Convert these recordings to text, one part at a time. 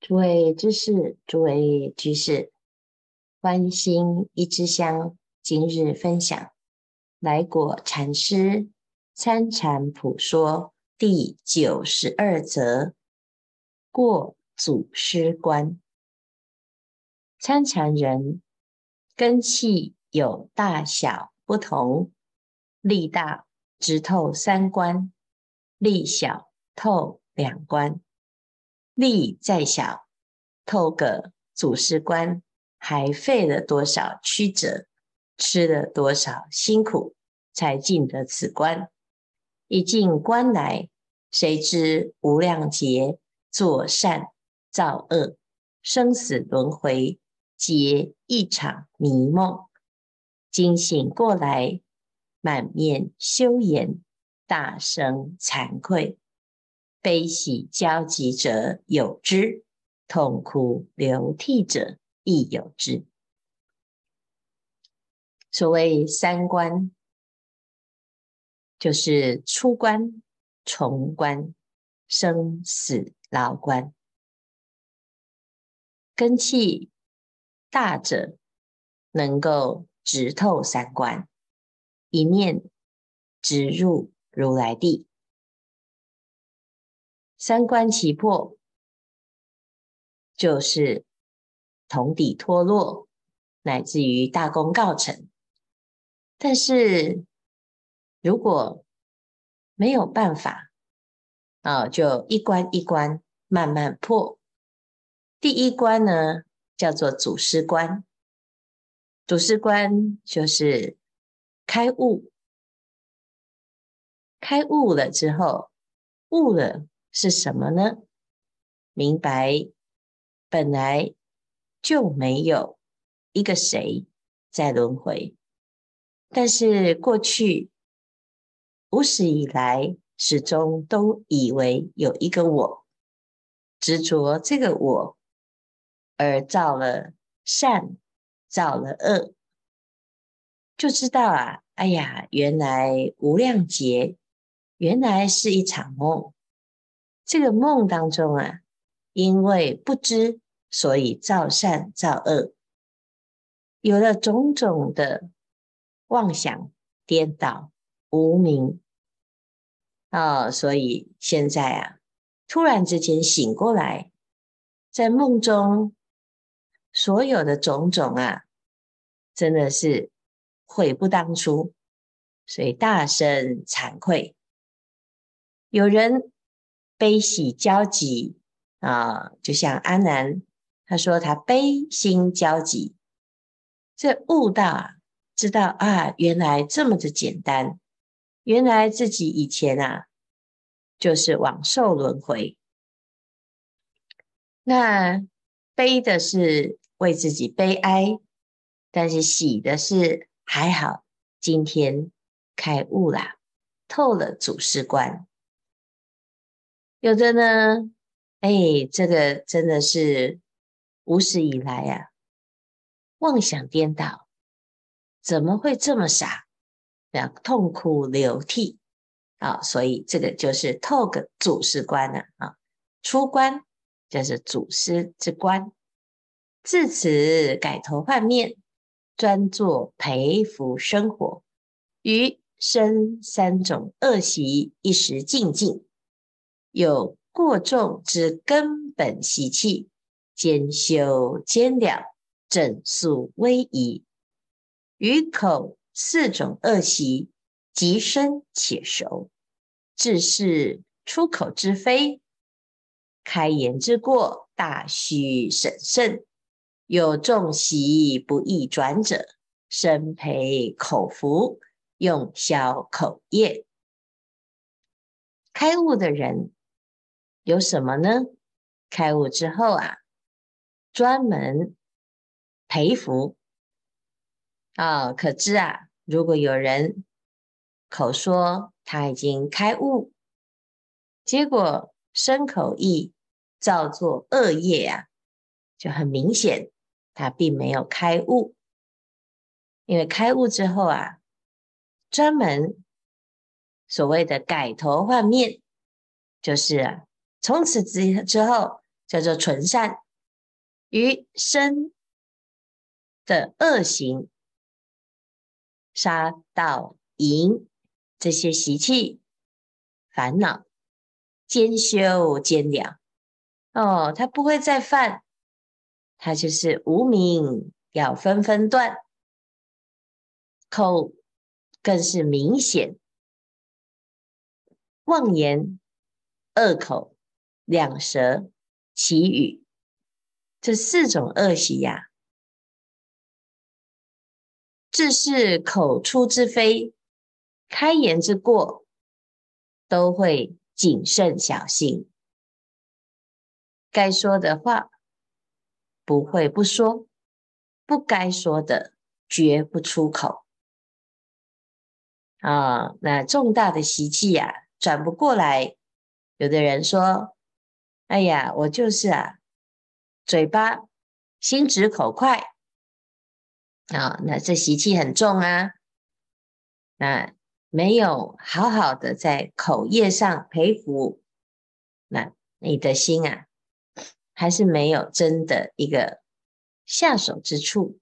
诸位知识，诸位居士，观心一支香，今日分享来果禅师参禅普说第九十二则：过祖师关。参禅人根器有大小不同，力大直透三关，力小透两关。力再小，透个祖师关，还费了多少曲折，吃了多少辛苦，才进得此关。一进关来，谁知无量劫作善造恶，生死轮回，皆一场迷梦。惊醒过来，满面羞颜，大声惭愧。悲喜交集者有之，痛哭流涕者亦有之。所谓三关，就是出关、重关、生死牢关。根气大者，能够直透三关，一念直入如来地。三关齐破，就是同底脱落，乃至于大功告成。但是如果没有办法啊，就一关一关慢慢破。第一关呢，叫做祖师关。祖师关就是开悟，开悟了之后，悟了。是什么呢？明白本来就没有一个谁在轮回，但是过去无始以来始终都以为有一个我，执着这个我而造了善，造了恶，就知道啊，哎呀，原来无量劫，原来是一场梦。这个梦当中啊，因为不知，所以造善造恶，有了种种的妄想、颠倒、无明啊、哦，所以现在啊，突然之间醒过来，在梦中所有的种种啊，真的是悔不当初，所以大声惭愧。有人。悲喜交集啊，就像阿难，他说他悲心交集，这悟道啊，知道啊，原来这么的简单，原来自己以前啊，就是枉受轮回。那悲的是为自己悲哀，但是喜的是还好，今天开悟啦，透了祖师关。有的呢，哎，这个真的是无始以来啊，妄想颠倒，怎么会这么傻？要痛哭流涕啊！所以这个就是透个祖师关了啊，出关就是祖师之关，自此改头换面，专做培福生活，于生三种恶习一时净尽。有过重之根本习气，兼修兼了，整肃威仪；于口四种恶习，极深且熟，自是出口之非，开言之过，大须审慎。有重习不易转者，身培口福，用消口业。开悟的人。有什么呢？开悟之后啊，专门培福啊。可知啊，如果有人口说他已经开悟，结果身口意造作恶业啊，就很明显他并没有开悟。因为开悟之后啊，专门所谓的改头换面，就是。从此之之后，叫做纯善，于身的恶行、杀盗淫这些习气、烦恼，兼修兼了。哦，他不会再犯，他就是无明要纷纷断，口更是明显，妄言、恶口、两舌、綺语，这四种恶习呀，自是口出之非，开言之过，都会谨慎小心。该说的话不会不说，不该说的绝不出口。啊，那重大的习气呀，转不过来。有的人说：“哎呀，我就是啊，嘴巴心直口快啊，那这习气很重啊。那没有好好的在口业上培福，那你的心啊。”还是没有真的一个下手之处，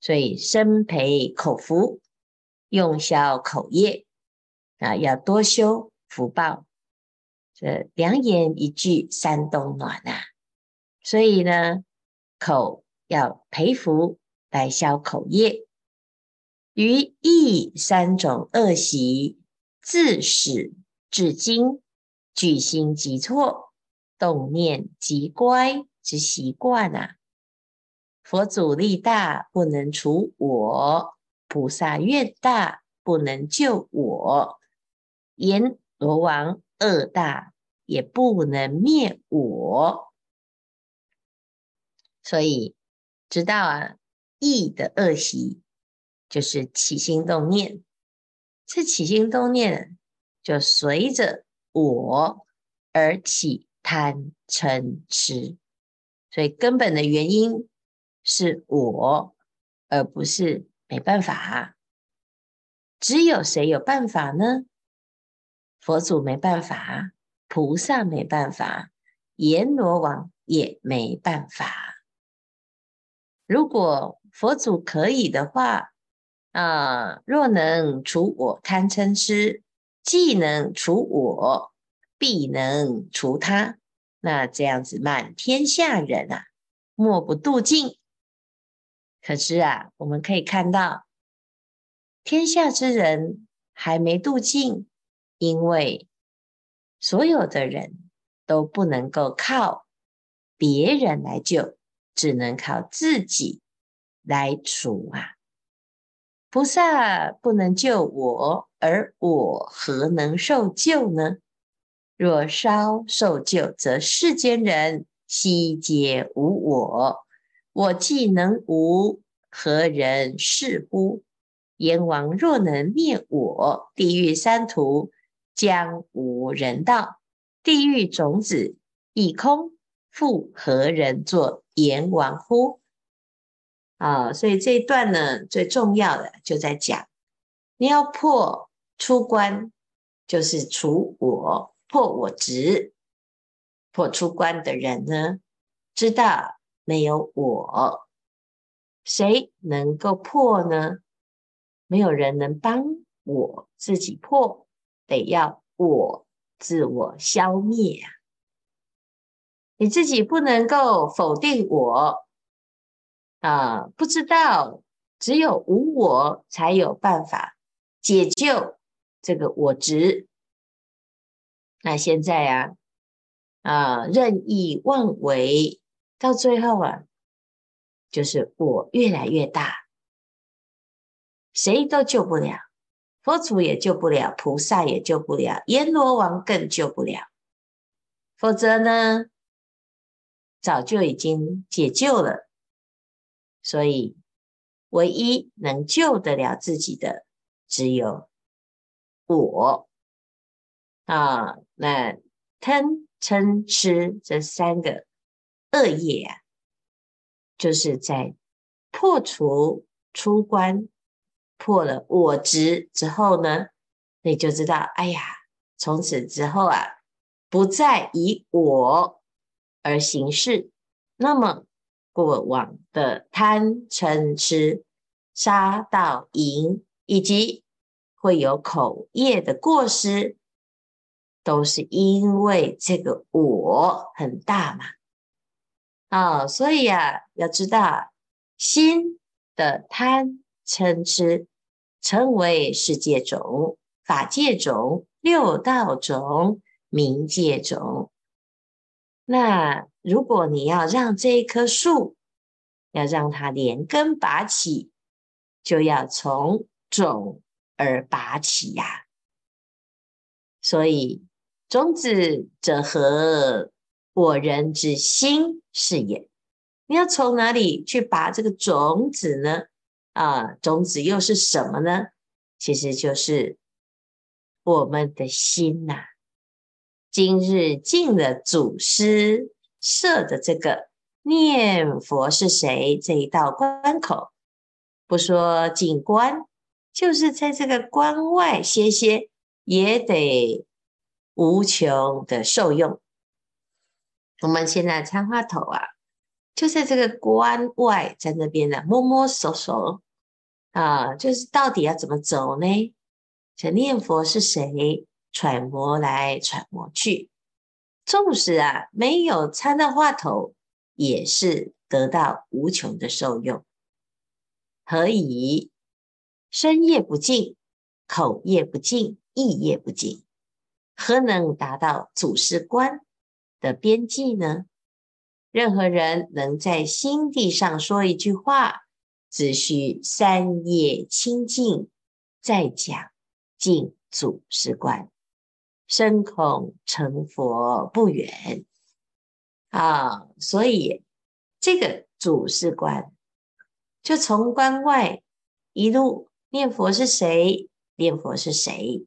所以身培口福，用消口业啊，要多修福报。这两言一句三冬暖啊，所以呢，口要培福来消口业，于意三种恶习，自始至今，具心即错。动念即乖之习惯啊，佛祖力大不能除我，菩萨愿大不能救我，阎罗王恶大也不能灭我。所以知道啊，意的恶习就是起心动念，这起心动念就随着我而起。贪嗔痴，所以根本的原因是我，而不是没办法。只有谁有办法呢？佛祖没办法，菩萨没办法，阎罗王也没办法。如果佛祖可以的话，啊，若能除我贪嗔痴，既能除我。必能除他，那这样子满天下人啊，莫不度尽。可是啊，我们可以看到，天下之人还没度尽，因为所有的人都不能够靠别人来救，只能靠自己来除啊。菩萨不能救我，而我何能受救呢？若稍受救，则世间人悉皆无我。我既能无，何人是乎？阎王若能灭我，地狱三途将无人道，地狱种子亦空，复何人作阎王乎？啊，所以这一段呢，最重要的就在讲，你要破出关，就是除我。破我执、破出关的人呢，知道没有我，谁能够破呢？没有人能帮我自己破，得要我自我消灭啊！你自己不能够否定我啊！不知道，只有无我才有办法解救这个我执。那现在啊，啊，任意妄为，到最后啊，就是我越来越大，谁都救不了，佛祖也救不了，菩萨也救不了，阎罗王更救不了。否则呢，早就已经解救了。所以，唯一能救得了自己的，只有我。啊，那贪嗔痴这三个恶业啊，就是在破除出关，破了我执之后呢，你就知道，哎呀，从此之后啊，不再以我而行事，那么过往的贪嗔痴、杀盗淫，以及会有口业的过失，都是因为这个我很大嘛。啊、哦，所以啊，要知道心的贪称之，称为世界种、法界种、六道种、冥界种。那如果你要让这一棵树，要让它连根拔起，就要从种而拔起呀、所以种子者何？我人之心是也。你要从哪里去拔这个种子呢？啊，种子又是什么呢？其实就是我们的心呐、今日进了祖师设的这个念佛是谁这一道关口，不说进关，就是在这个关外歇歇，也得无穷的受用。我们现在参话头啊，就在这个关外，在那边呢摸摸索索啊，就是到底要怎么走呢？这念佛是谁？揣摩来揣摩去，纵使啊没有参到话头，也是得到无穷的受用。何以身业不净，口业不净，意业不净，何能达到祖师观的边际呢？任何人能在心地上说一句话，只需三业清净，再讲尽祖师观。深恐成佛不远啊！所以这个祖师观，就从关外一路念佛是谁，念佛是谁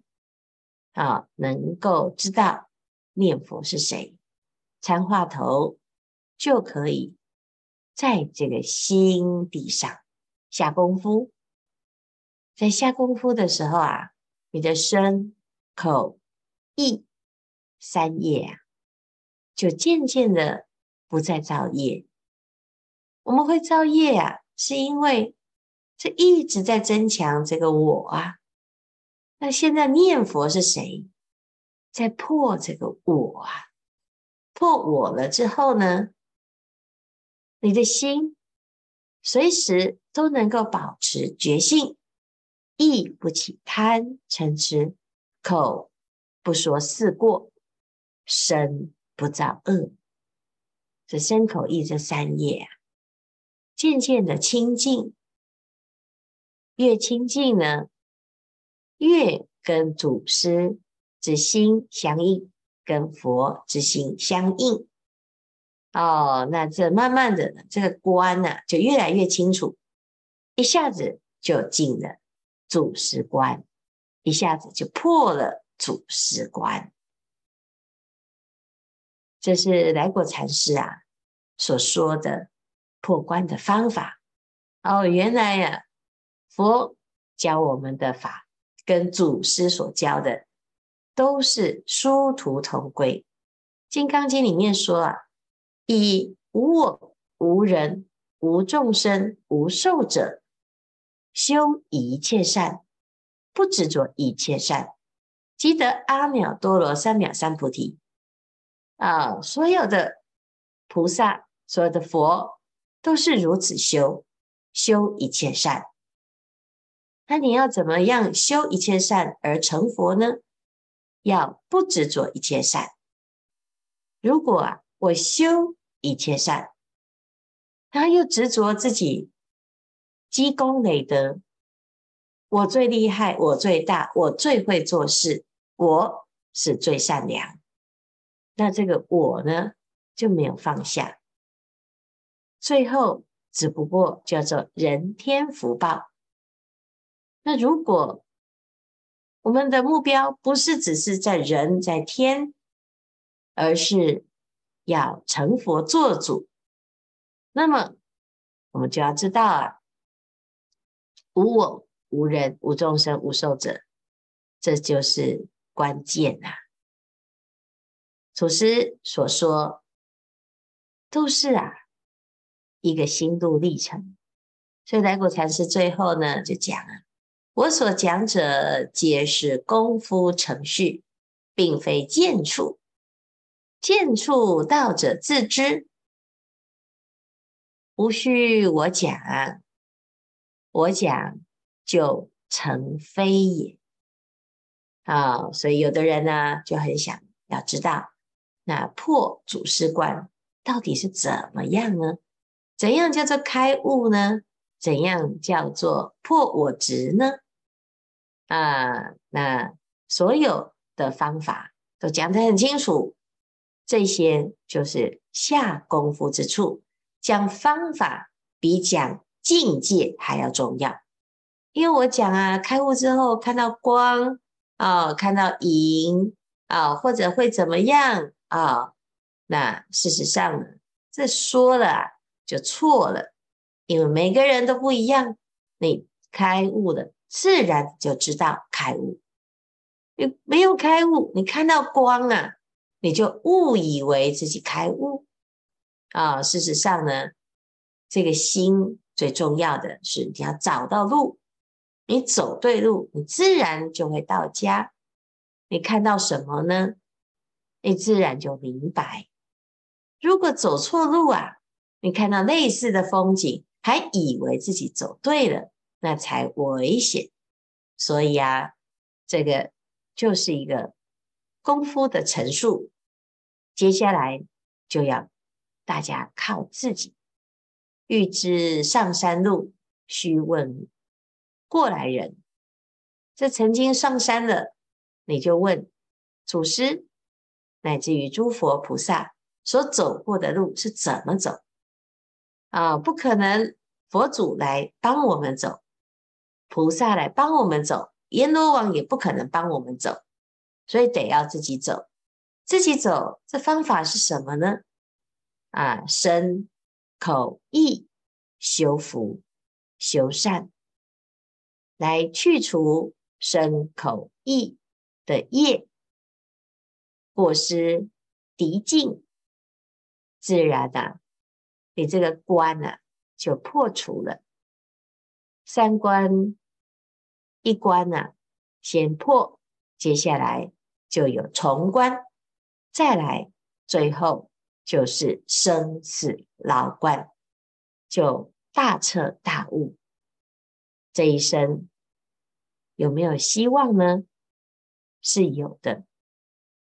啊？能够知道念佛是谁，参话头就可以在这个心地上下功夫。在下功夫的时候啊，你的身口。意三业啊，就渐渐的不再造业。我们会造业啊，是因为这一直在增强这个我啊。那现在念佛是谁在破这个我啊？破我了之后呢，你的心随时都能够保持觉性，意不起贪嗔痴，口。不说四过，身不造恶，这身口意这三业啊，渐渐的清净，越清净呢，越跟祖师之心相应，跟佛之心相应。哦，那这慢慢的这个观呢、就越来越清楚，一下子就进了祖师观，一下子就破了。祖师观，这是来果禅师啊所说的破关的方法。哦，原来呀、啊，佛教我们的法跟祖师所教的都是殊途同归。《金刚经》里面说啊，以无我、无人、无众生、无寿者，修一切善，不执着一切善。即得阿耨多罗三藐三菩提啊！所有的菩萨，所有的佛，都是如此修，修一切善。那你要怎么样修一切善而成佛呢？要不执着一切善。如果啊，我修一切善，他又执着自己积功累德，我最厉害，我最大，我最会做事。我是最善良，那这个我呢，就没有放下，最后只不过叫做人天福报。那如果我们的目标不是只是在人在天，而是要成佛做主，那么我们就要知道啊，无我、无人、无众生、无寿者，这就是。关键、啊，祖师所说都是啊一个心路历程。所以来果禅师最后呢就讲啊，我所讲者皆是功夫程序，并非见处，见处道者自知，无需我讲，我讲就成非也。啊，所以有的人呢就很想要知道，那破祖师观到底是怎么样呢？怎样叫做开悟呢？怎样叫做破我执呢？啊，那所有的方法都讲得很清楚，这些就是下功夫之处。讲方法比讲境界还要重要，因为我讲啊，开悟之后看到光。啊、哦，看到影啊、哦，或者会怎么样啊、哦？那事实上呢，这说了就错了，因为每个人都不一样。你开悟了，自然就知道开悟。你没有开悟，你看到光啊，你就误以为自己开悟啊、哦。事实上呢，这个心最重要的是你要找到路。你走对路，你自然就会到家。你看到什么呢？你自然就明白。如果走错路啊，你看到类似的风景，还以为自己走对了，那才危险。所以啊，这个就是一个功夫的陈述。接下来就要大家靠自己。欲知上山路，须问。过来人，这曾经上山了，你就问祖师，乃至于诸佛菩萨所走过的路是怎么走啊？不可能佛祖来帮我们走，菩萨来帮我们走，阎罗王也不可能帮我们走，所以得要自己走。自己走，这方法是什么呢？啊，身口意修福修善。来去除身口意的业，过失敌境，自然的，你这个关呢就破除了。三关一关呢先破，接下来就有重关，再来最后就是生死牢关，就大彻大悟。这一生有没有希望呢？是有的。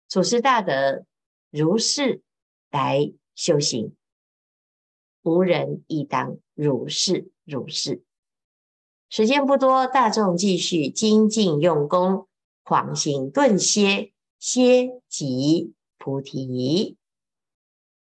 祖师大德如是来修行，无人亦当如是如是。时间不多，大众继续精进用功，狂行顿歇，歇即菩提。